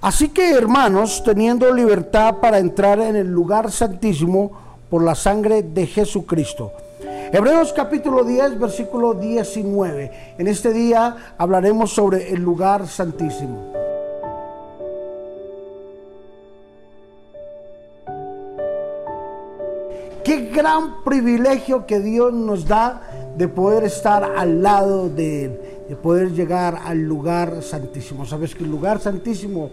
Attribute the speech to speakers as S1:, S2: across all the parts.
S1: Así que hermanos, teniendo libertad para entrar en el lugar santísimo por la sangre de Jesucristo. Hebreos capítulo 10, versículo 19. En este día hablaremos sobre el lugar santísimo. Qué gran privilegio que Dios nos da de poder estar al lado de Él, de poder llegar al lugar santísimo. Sabes que el lugar santísimo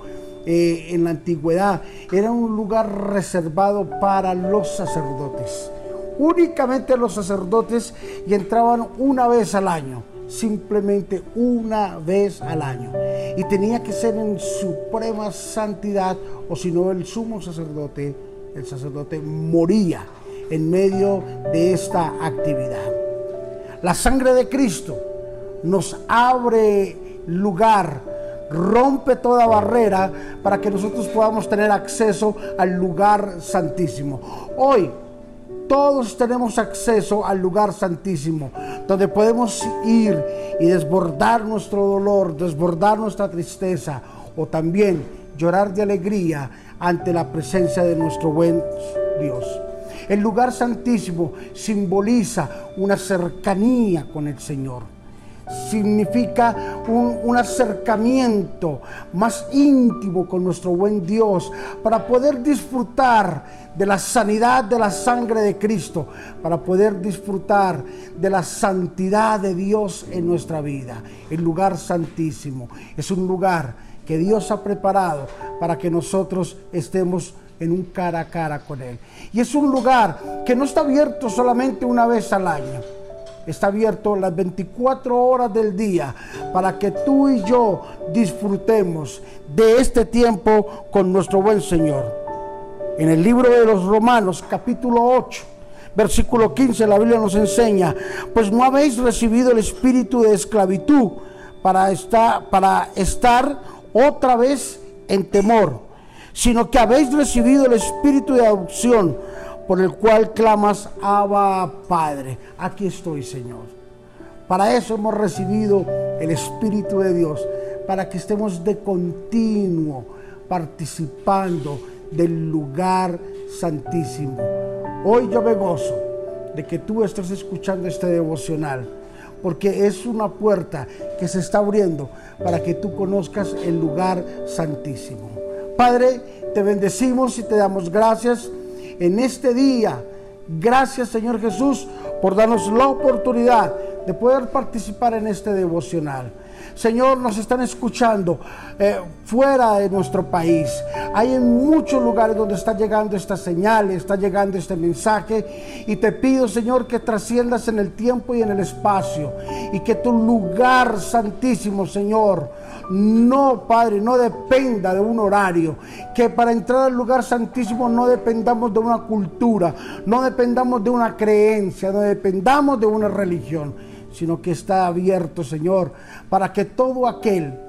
S1: eh, en la antigüedad era un lugar reservado para los sacerdotes. Únicamente los sacerdotes y entraban una vez al año, simplemente una vez al año. Y tenía que ser en suprema santidad o si no el sumo sacerdote, el sacerdote moría en medio de esta actividad. La sangre de Cristo nos abre lugar, rompe toda barrera para que nosotros podamos tener acceso al lugar santísimo. Hoy todos tenemos acceso al lugar santísimo, donde podemos ir y desbordar nuestro dolor, desbordar nuestra tristeza o también llorar de alegría ante la presencia de nuestro buen Dios. El lugar santísimo simboliza una cercanía con el Señor. Significa un, acercamiento más íntimo con nuestro buen Dios para poder disfrutar de la sanidad de la sangre de Cristo, para poder disfrutar de la santidad de Dios en nuestra vida. El lugar santísimo es un lugar que Dios ha preparado para que nosotros estemos en un cara a cara con Él. Y es un lugar que no está abierto solamente una vez al año. Está abierto las 24 horas del día para que tú y yo disfrutemos de este tiempo con nuestro buen Señor. En el libro de los Romanos capítulo 8, versículo 15, la Biblia nos enseña, pues no habéis recibido el espíritu de esclavitud para estar, para estar otra vez en temor sino que habéis recibido el espíritu de adopción por el cual clamas, Abba Padre. Aquí estoy, Señor. Para eso hemos recibido el Espíritu de Dios, para que estemos de continuo participando del lugar santísimo. Hoy yo me gozo de que tú estés escuchando este devocional, porque es una puerta que se está abriendo para que tú conozcas el lugar santísimo. Padre, te bendecimos y te damos gracias en este día. Gracias Señor Jesús por darnos la oportunidad de poder participar en este devocional. Señor, nos están escuchando eh, fuera de nuestro país. Hay en muchos lugares donde está llegando esta señal, está llegando este mensaje. Y te pido, Señor, que trasciendas en el tiempo y en el espacio. Y que tu lugar santísimo, Señor, no, Padre, no dependa de un horario. Que para entrar al lugar santísimo no dependamos de una cultura, no dependamos de una creencia, no dependamos de una religión, sino que está abierto, Señor, para que todo aquel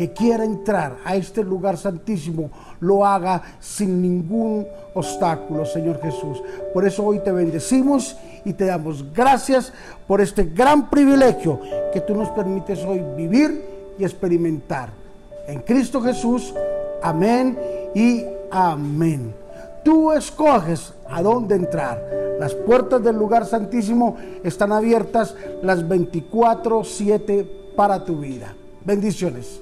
S1: que quiera entrar a este lugar santísimo lo haga sin ningún obstáculo, Señor Jesús. Por eso hoy te bendecimos y te damos gracias por este gran privilegio que tú nos permites hoy vivir y experimentar. En Cristo Jesús, amén y amén. Tú escoges a dónde entrar. Las puertas del lugar santísimo están abiertas las 24/7 para tu vida. Bendiciones.